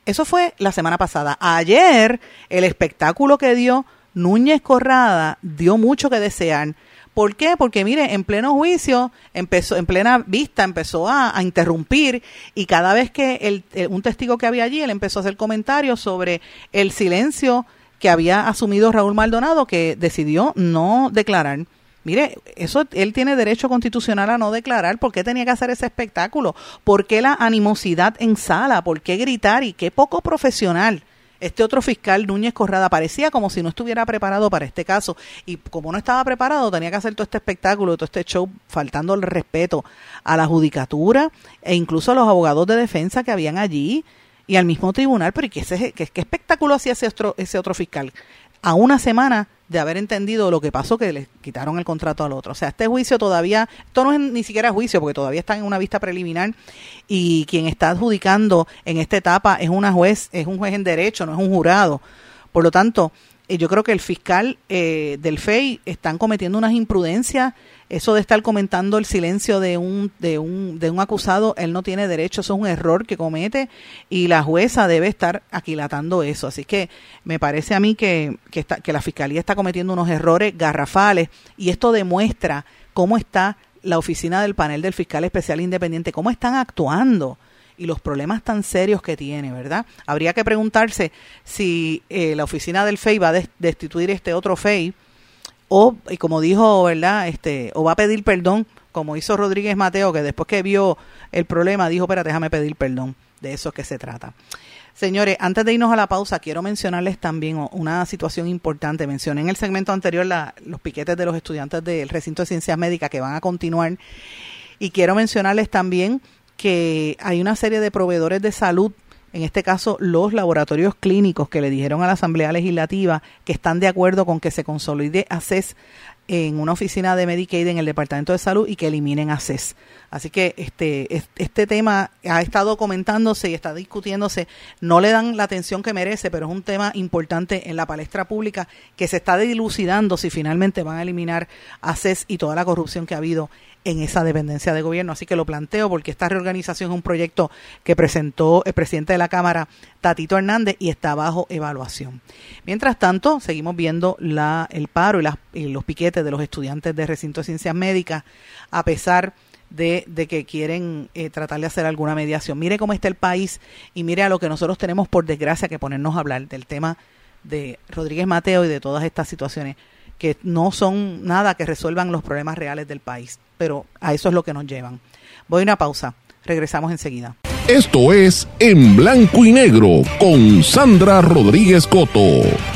eso fue la semana pasada. Ayer, el espectáculo que dio Núñez Corrada dio mucho que desear. ¿Por qué? Porque mire, en pleno juicio, empezó, en plena vista, empezó a, interrumpir y cada vez que el, un testigo que había allí, él empezó a hacer comentarios sobre el silencio que había asumido Raúl Maldonado, que decidió no declarar. Mire, eso él tiene derecho constitucional a no declarar. ¿Por qué tenía que hacer ese espectáculo? ¿Por qué la animosidad en sala? ¿Por qué gritar? Y qué poco profesional. Este otro fiscal, Núñez Corrada, parecía como si no estuviera preparado para este caso. Y como no estaba preparado, tenía que hacer todo este espectáculo, todo este show, faltando el respeto a la judicatura e incluso a los abogados de defensa que habían allí y al mismo tribunal, pero ¿y qué, qué, espectáculo hacía ese otro, ese otro fiscal? A una semana de haber entendido lo que pasó, que le quitaron el contrato al otro. O sea, este juicio todavía, esto no es ni siquiera juicio, porque todavía está en una vista preliminar y quien está adjudicando en esta etapa es una juez, es un juez en derecho, no es un jurado. Por lo tanto, yo creo que el fiscal eh, del FEI están cometiendo unas imprudencias eso de estar comentando el silencio de un, de un, de un acusado, él no tiene derecho, eso es un error que comete y la jueza debe estar aquilatando eso. Así que me parece a mí que, que, está, que la fiscalía está cometiendo unos errores garrafales y esto demuestra cómo está la oficina del panel del fiscal especial independiente, cómo están actuando y los problemas tan serios que tiene, ¿verdad? Habría que preguntarse si eh, la oficina del FEI va a destituir este otro FEI o, y como dijo, ¿verdad? Este, o va a pedir perdón, como hizo Rodríguez Mateo, que después que vio el problema dijo, espera, déjame pedir perdón. De eso es que se trata. Señores, antes de irnos a la pausa, quiero mencionarles también una situación importante. Mencioné en el segmento anterior los piquetes de los estudiantes del recinto de ciencias médicas que van a continuar. Y quiero mencionarles también que hay una serie de proveedores de salud en este caso los laboratorios clínicos que le dijeron a la Asamblea Legislativa que están de acuerdo con que se consolide ACES en una oficina de Medicaid en el Departamento de Salud y que eliminen ACES. Así que este, este tema ha estado comentándose y está discutiéndose. No le dan la atención que merece, pero es un tema importante en la palestra pública que se está dilucidando si finalmente van a eliminar ACES y toda la corrupción que ha habido en esa dependencia de gobierno. Así que lo planteo porque esta reorganización es un proyecto que presentó el presidente de la Cámara, Tatito Hernández, y está bajo evaluación. Mientras tanto, seguimos viendo la, el paro y, los piquetes de los estudiantes de recinto de ciencias médicas, a pesar de, que quieren eh, tratar de hacer alguna mediación. Mire cómo está el país y mire a lo que nosotros tenemos por desgracia que ponernos a hablar del tema de Rodríguez Mateo y de todas estas situaciones que no son nada que resuelvan los problemas reales del país, pero a eso es lo que nos llevan. Voy a una pausa, regresamos enseguida. Esto es En Blanco y Negro con Sandra Rodríguez Coto.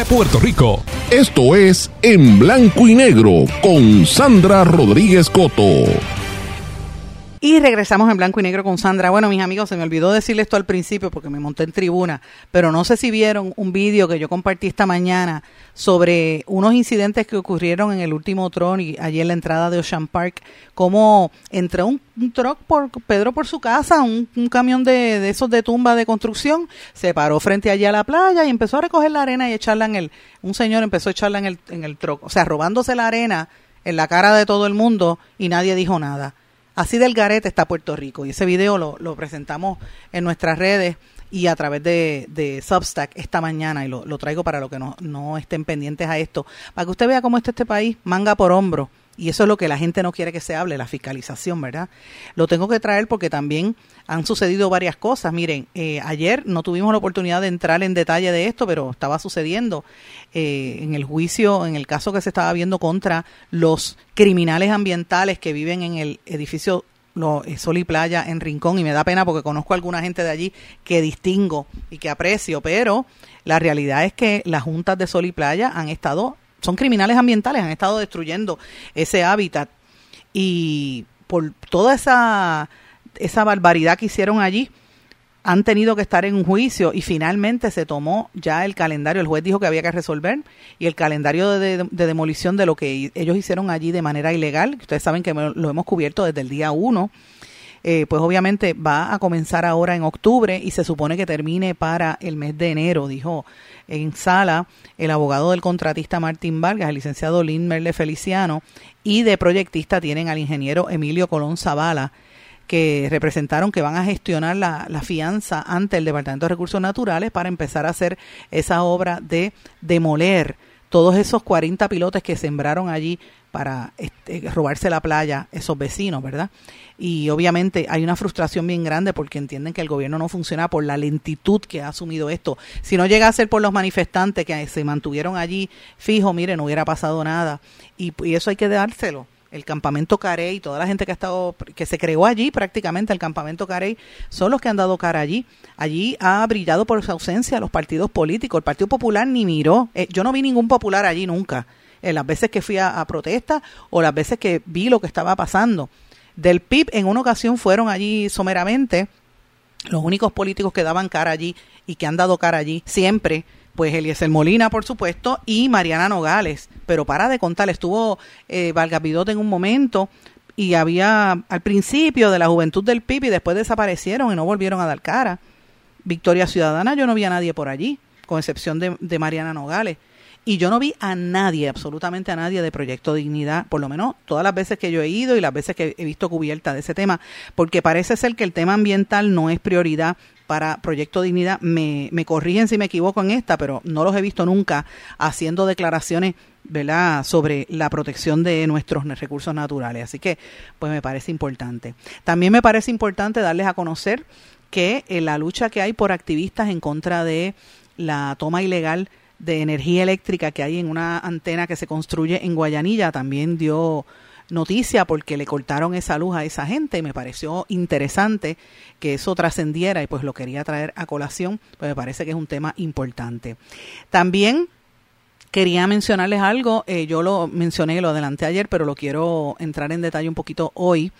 Puerto Rico. Esto es En Blanco y Negro con Sandra Rodríguez Coto. Y regresamos en blanco y negro con Sandra. Bueno, mis amigos, se me olvidó decirle esto al principio porque me monté en tribuna, pero no sé si vieron un vídeo que yo compartí esta mañana sobre unos incidentes que ocurrieron en el último tron y allí en la entrada de Ocean Park, como entró un, un truck por Pedro por su casa, un, camión de, de, esos de tumba de construcción, se paró frente allí a la playa y empezó a recoger la arena y echarla en el, un señor empezó a echarla en el, en el truck, o sea, robándose la arena en la cara de todo el mundo y nadie dijo nada. Así del garete está Puerto Rico. Y ese video lo, presentamos en nuestras redes y a través de, Substack esta mañana. Y lo, lo traigo para los que no, no, estén pendientes a esto. Para que usted vea cómo está este país, manga por hombro. Y eso es lo que la gente no quiere que se hable, la fiscalización, ¿verdad? Lo tengo que traer porque también han sucedido varias cosas. Miren, eh, ayer no tuvimos la oportunidad de entrar en detalle de esto, pero estaba sucediendo eh, en el juicio, en el caso que se estaba viendo contra los criminales ambientales que viven en el edificio lo, eh, Sol y Playa en Rincón y me da pena porque conozco a alguna gente de allí que distingo y que aprecio, pero la realidad es que las juntas de Sol y Playa han estado, son criminales ambientales, han estado destruyendo ese hábitat. Y por toda esa, esa barbaridad que hicieron allí, han tenido que estar en un juicio y finalmente se tomó ya el calendario, el juez dijo que había que resolver y el calendario de, de, de demolición de lo que ellos hicieron allí de manera ilegal, ustedes saben que lo hemos cubierto desde el día uno, eh, pues obviamente va a comenzar ahora en octubre y se supone que termine para el mes de enero, dijo en sala el abogado del contratista Martín Vargas, el licenciado Lin Merle Feliciano, y de proyectista tienen al ingeniero Emilio Colón Zavala, que representaron que van a gestionar la, la, fianza ante el Departamento de Recursos Naturales para empezar a hacer esa obra de demoler todos esos 40 pilotes que sembraron allí para este, robarse la playa esos vecinos, ¿verdad? Y obviamente hay una frustración bien grande porque entienden que el gobierno no funciona por la lentitud que ha asumido esto. Si no llega a ser por los manifestantes que se mantuvieron allí fijo, mire, no hubiera pasado nada. Y, y eso hay que dárselo el campamento Carey, toda la gente que ha estado, que se creó allí prácticamente, el campamento Carey, son los que han dado cara allí. Allí ha brillado por su ausencia los partidos políticos. El Partido Popular ni miró. Eh, yo no vi ningún popular allí nunca. Eh, las veces que fui a, a protesta o las veces que vi lo que estaba pasando. Del PIB en una ocasión fueron allí someramente los únicos políticos que daban cara allí y que han dado cara allí siempre pues Eliezer Molina, por supuesto, y Mariana Nogales. Pero para de contar, estuvo eh, Valgapidote en un momento y había al principio de la juventud del PIB y después desaparecieron y no volvieron a dar cara. Victoria Ciudadana, yo no vi a nadie por allí, con excepción de, de Mariana Nogales. Y yo no vi a nadie, absolutamente a nadie de Proyecto Dignidad, por lo menos todas las veces que yo he ido y las veces que he visto cubierta de ese tema, porque parece ser que el tema ambiental no es prioridad para Proyecto Dignidad. Me, me corrigen si me equivoco en esta, pero no los he visto nunca haciendo declaraciones ¿verdad? sobre la protección de nuestros recursos naturales. Así que, pues me parece importante. También me parece importante darles a conocer que en la lucha que hay por activistas en contra de la toma ilegal de energía eléctrica que hay en una antena que se construye en Guayanilla también dio noticia porque le cortaron esa luz a esa gente y me pareció interesante que eso trascendiera y pues lo quería traer a colación, pues me parece que es un tema importante. También quería mencionarles algo, eh, yo lo mencioné, lo adelanté ayer, pero lo quiero entrar en detalle un poquito hoy.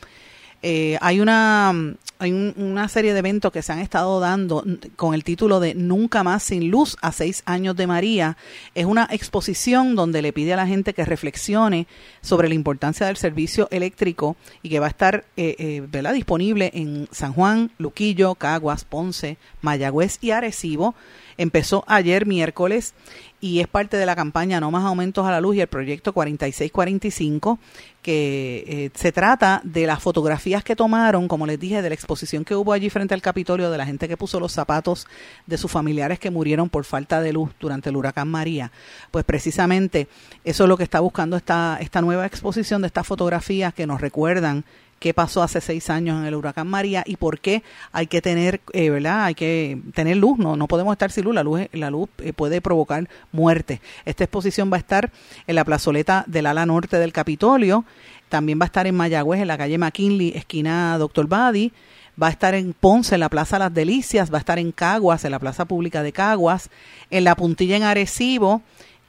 Eh, hay una hay un, una serie de eventos que se han estado dando con el título de Nunca más sin luz a seis años de María. Es una exposición donde le pide a la gente que reflexione sobre la importancia del servicio eléctrico y que va a estar eh, eh, ¿verdad? disponible en San Juan, Luquillo, Caguas, Ponce, Mayagüez y Arecibo empezó ayer miércoles y es parte de la campaña No más aumentos a la luz y el proyecto 4645 que eh, se trata de las fotografías que tomaron, como les dije, de la exposición que hubo allí frente al Capitolio de la gente que puso los zapatos de sus familiares que murieron por falta de luz durante el huracán María. Pues precisamente eso es lo que está buscando esta, esta nueva exposición de estas fotografías que nos recuerdan qué pasó hace seis años en el huracán María y por qué hay que tener, eh, ¿verdad? Hay que tener luz, no, no podemos estar sin luz, la luz, la luz eh, puede provocar muerte. Esta exposición va a estar en la plazoleta del ala norte del Capitolio, también va a estar en Mayagüez, en la calle McKinley, esquina Doctor Badi, va a estar en Ponce, en la Plaza Las Delicias, va a estar en Caguas, en la Plaza Pública de Caguas, en la Puntilla en Arecibo,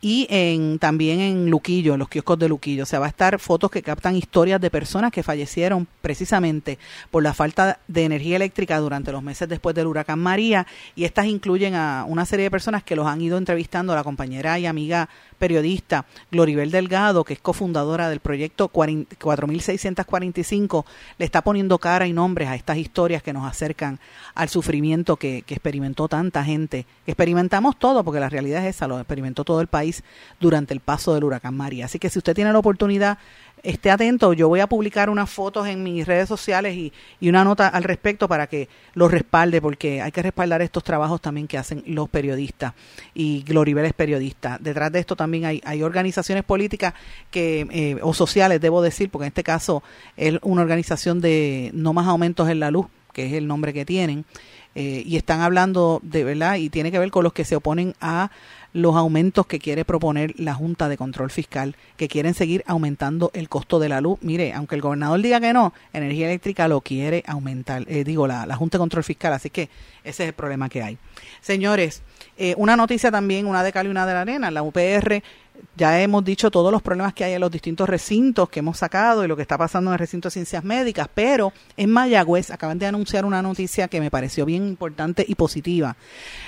y en, también en Luquillo, en los kioscos de Luquillo. O sea, va a estar fotos que captan historias de personas que fallecieron precisamente por la falta de energía eléctrica durante los meses después del huracán María. Y estas incluyen a una serie de personas que los han ido entrevistando, la compañera y amiga periodista Gloribel Delgado, que es cofundadora del proyecto 4645, le está poniendo cara y nombres a estas historias que nos acercan al sufrimiento que, que experimentó tanta gente. Experimentamos todo, porque la realidad es esa, lo experimentó todo el país durante el paso del huracán María. Así que si usted tiene la oportunidad esté atento, yo voy a publicar unas fotos en mis redes sociales y, una nota al respecto para que los respalde, porque hay que respaldar estos trabajos también que hacen los periodistas y Gloribel es periodista. Detrás de esto también hay, hay organizaciones políticas que eh, o sociales, debo decir, porque en este caso es una organización de no más aumentos en la luz, que es el nombre que tienen, eh, y están hablando de verdad y tiene que ver con los que se oponen a los aumentos que quiere proponer la Junta de Control Fiscal, que quieren seguir aumentando el costo de la luz. Mire, aunque el gobernador diga que no, energía eléctrica lo quiere aumentar, eh, digo, la, la, Junta de Control Fiscal, así que ese es el problema que hay. Señores, eh, una noticia también, una de Cali y una de la Arena, la UPR ya hemos dicho todos los problemas que hay en los distintos recintos que hemos sacado y lo que está pasando en el recinto de ciencias médicas, pero en Mayagüez acaban de anunciar una noticia que me pareció bien importante y positiva.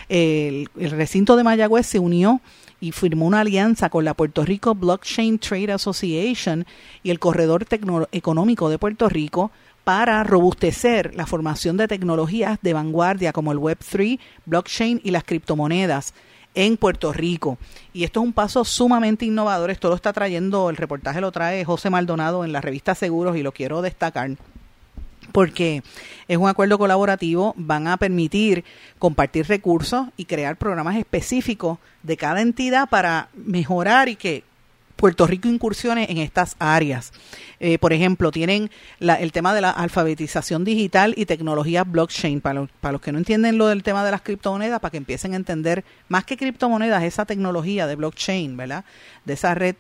El, recinto de Mayagüez se unió y firmó una alianza con la Puerto Rico Blockchain Trade Association y el Corredor Económico de Puerto Rico para robustecer la formación de tecnologías de vanguardia como el Web3, blockchain y las criptomonedas en Puerto Rico. Y esto es un paso sumamente innovador. Esto lo está trayendo, el reportaje lo trae José Maldonado en la revista Seguros y lo quiero destacar porque es un acuerdo colaborativo, van a permitir compartir recursos y crear programas específicos de cada entidad para mejorar y que Puerto Rico incursione en estas áreas. Eh, por ejemplo, tienen la, el tema de la alfabetización digital y tecnología blockchain. Para, para los que no entienden lo del tema de las criptomonedas, para que empiecen a entender más que criptomonedas, esa tecnología de blockchain, ¿verdad? De esa red,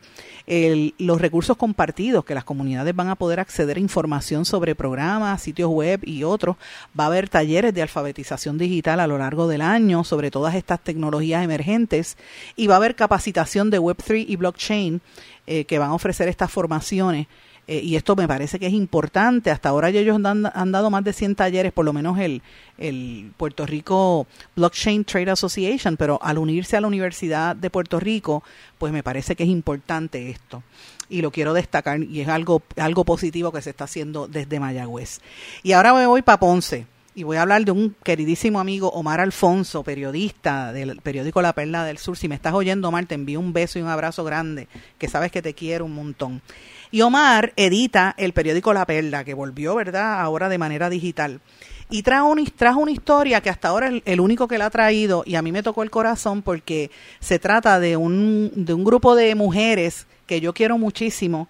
el, los recursos compartidos que las comunidades van a poder acceder a información sobre programas, sitios web y otros. Va a haber talleres de alfabetización digital a lo largo del año sobre todas estas tecnologías emergentes y va a haber capacitación de Web3 y blockchain eh, que van a ofrecer estas formaciones eh, y esto me parece que es importante. Hasta ahora ellos han, han, dado más de 100 talleres, por lo menos el, el Puerto Rico Blockchain Trade Association, pero al unirse a la Universidad de Puerto Rico, pues me parece que es importante esto. Y lo quiero destacar y es algo, algo positivo que se está haciendo desde Mayagüez. Y ahora me voy para Ponce y voy a hablar de un queridísimo amigo, Omar Alfonso, periodista del periódico La Perla del Sur. Si me estás oyendo, Omar, te envío un beso y un abrazo grande, que sabes que te quiero un montón. Y Omar edita el periódico La Perla, que volvió, ¿verdad?, ahora de manera digital. Y trajo, trajo una historia que hasta ahora es el único que la ha traído y a mí me tocó el corazón porque se trata de un, de un grupo de mujeres que yo quiero muchísimo,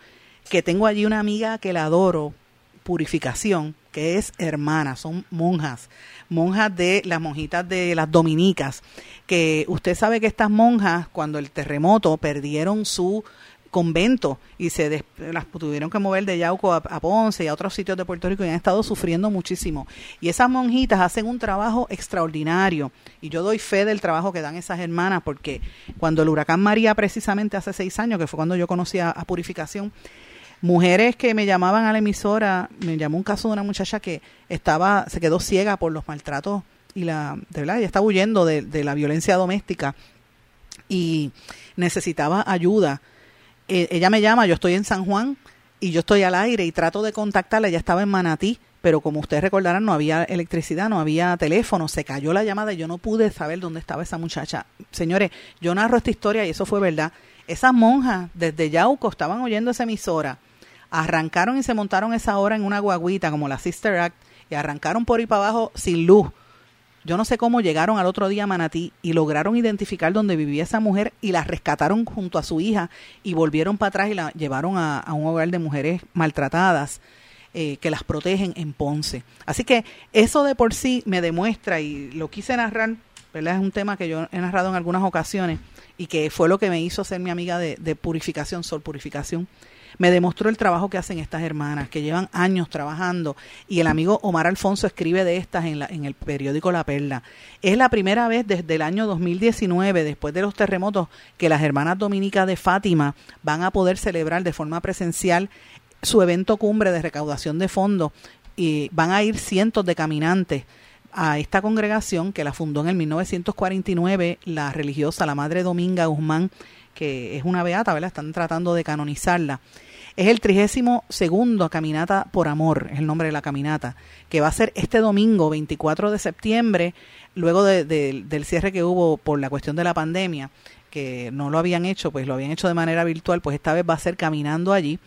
que tengo allí una amiga que la adoro, Purificación, que es hermana, son monjas, monjas de las monjitas de las dominicas, que usted sabe que estas monjas cuando el terremoto perdieron su convento y se las tuvieron que mover de Yauco a, Ponce y a otros sitios de Puerto Rico y han estado sufriendo muchísimo. Y esas monjitas hacen un trabajo extraordinario y yo doy fe del trabajo que dan esas hermanas porque cuando el huracán María precisamente hace seis años, que fue cuando yo conocí a Purificación, mujeres que me llamaban a la emisora, me llamó un caso de una muchacha que estaba, se quedó ciega por los maltratos y la, de verdad, ella estaba huyendo de, de la violencia doméstica y necesitaba ayuda. Eh, ella me llama, yo estoy en San Juan y yo estoy al aire y trato de contactarla, ella estaba en Manatí, pero como ustedes recordarán, no había electricidad, no había teléfono, se cayó la llamada y yo no pude saber dónde estaba esa muchacha. Señores, yo narro esta historia y eso fue verdad. Esas monjas desde Yauco estaban oyendo esa emisora, arrancaron y se montaron esa hora en una guaguita como la Sister Act y arrancaron por ahí para abajo sin luz. Yo no sé cómo llegaron al otro día a Manatí y lograron identificar dónde vivía esa mujer y la rescataron junto a su hija y volvieron para atrás y la llevaron a, un hogar de mujeres maltratadas eh, que las protegen en Ponce. Así que eso de por sí me demuestra, y lo quise narrar, ¿verdad? es un tema que yo he narrado en algunas ocasiones y que fue lo que me hizo ser mi amiga de, de purificación, sol purificación me demostró el trabajo que hacen estas hermanas, que llevan años trabajando, y el amigo Omar Alfonso escribe de estas en, la, en el periódico La Perla. Es la primera vez desde el año 2019, después de los terremotos, que las hermanas dominicas de Fátima van a poder celebrar de forma presencial su evento cumbre de recaudación de fondos y van a ir cientos de caminantes a esta congregación que la fundó en el 1949 la religiosa, la Madre Dominga Guzmán, que es una beata, ¿verdad? Están tratando de canonizarla. Es el trigésimo segundo Caminata por Amor, es el nombre de la caminata, que va a ser este domingo 24 de septiembre, luego del cierre que hubo por la cuestión de la pandemia, que no lo habían hecho, pues lo habían hecho de manera virtual, pues esta vez va a ser caminando allí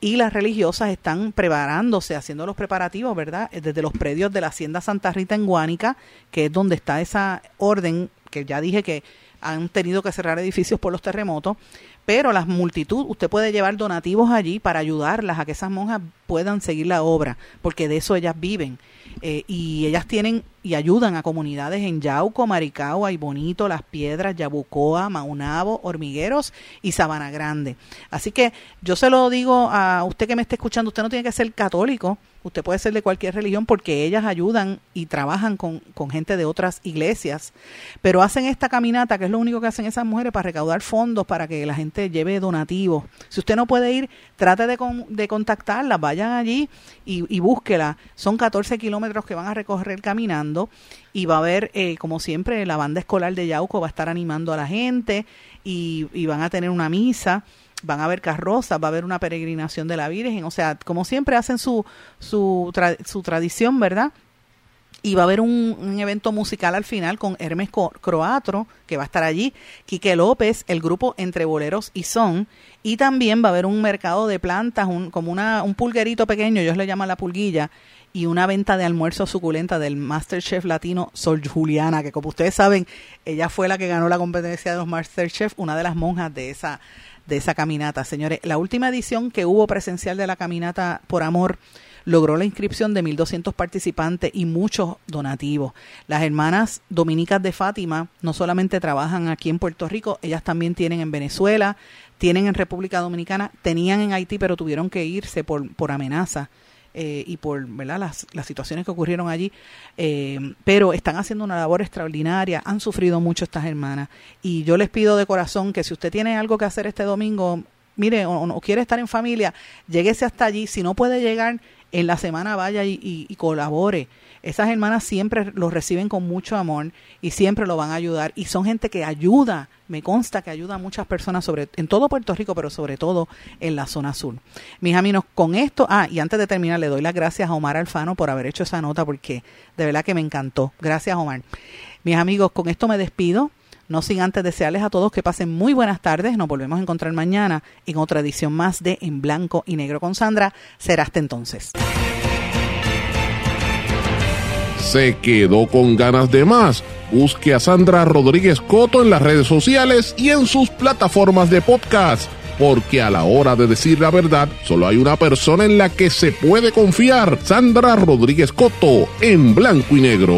y las religiosas están preparándose, haciendo los preparativos, ¿verdad? Desde los predios de la Hacienda Santa Rita en Guánica, que es donde está esa orden que ya dije que han tenido que cerrar edificios por los terremotos, pero la multitud, usted puede llevar donativos allí para ayudarlas a que esas monjas puedan seguir la obra, porque de eso ellas viven. Eh, y ellas tienen y ayudan a comunidades en Yauco, Maricao, Ay Bonito, Las Piedras, Yabucoa, Maunabo, Hormigueros y Sabana Grande. Así que yo se lo digo a usted que me esté escuchando, usted no tiene que ser católico, usted puede ser de cualquier religión porque ellas ayudan y trabajan con, con, gente de otras iglesias, pero hacen esta caminata, que es lo único que hacen esas mujeres, para recaudar fondos, para que la gente lleve donativos. Si usted no puede ir, trate de, con, de contactarla, vayan allí y, y búsquela. Son 14 kilómetros que van a recorrer caminando y va a haber, eh, como siempre, la banda escolar de Yauco va a estar animando a la gente y, van a tener una misa van a haber carrozas, va a haber una peregrinación de la Virgen, o sea, como siempre hacen su, su, su tradición, ¿verdad? Y va a haber un, evento musical al final con Hermes Croatro, que va a estar allí, Quique López, el grupo Entre Boleros y Son, y también va a haber un mercado de plantas, un, como una, un pulguerito pequeño, ellos le llaman la pulguilla, y una venta de almuerzo suculenta del Masterchef latino Sol Juliana, que como ustedes saben, ella fue la que ganó la competencia de los Masterchef, una de las monjas de esa de esa caminata. Señores, la última edición que hubo presencial de la caminata por amor logró la inscripción de 1.200 participantes y muchos donativos. Las hermanas dominicas de Fátima no solamente trabajan aquí en Puerto Rico, ellas también tienen en Venezuela, tienen en República Dominicana, tenían en Haití, pero tuvieron que irse por, por amenaza. Eh, y por ¿verdad? Las, las, situaciones que ocurrieron allí, eh, pero están haciendo una labor extraordinaria, han sufrido mucho estas hermanas y yo les pido de corazón que si usted tiene algo que hacer este domingo, mire, o, o quiere estar en familia, lléguese hasta allí, si no puede llegar, en la semana vaya y, colabore. Esas hermanas siempre los reciben con mucho amor y siempre lo van a ayudar. Y son gente que ayuda, me consta que ayuda a muchas personas sobre, en todo Puerto Rico, pero sobre todo en la zona sur. Mis amigos, con esto, ah, y antes de terminar, le doy las gracias a Omar Alfano por haber hecho esa nota porque de verdad que me encantó. Gracias, Omar. Mis amigos, con esto me despido. No sin antes desearles a todos que pasen muy buenas tardes. Nos volvemos a encontrar mañana en otra edición más de En Blanco y Negro con Sandra. Será hasta entonces. ¿Se quedó con ganas de más? Busque a Sandra Rodríguez Coto en las redes sociales y en sus plataformas de podcast. Porque a la hora de decir la verdad, solo hay una persona en la que se puede confiar. Sandra Rodríguez Coto, en blanco y negro.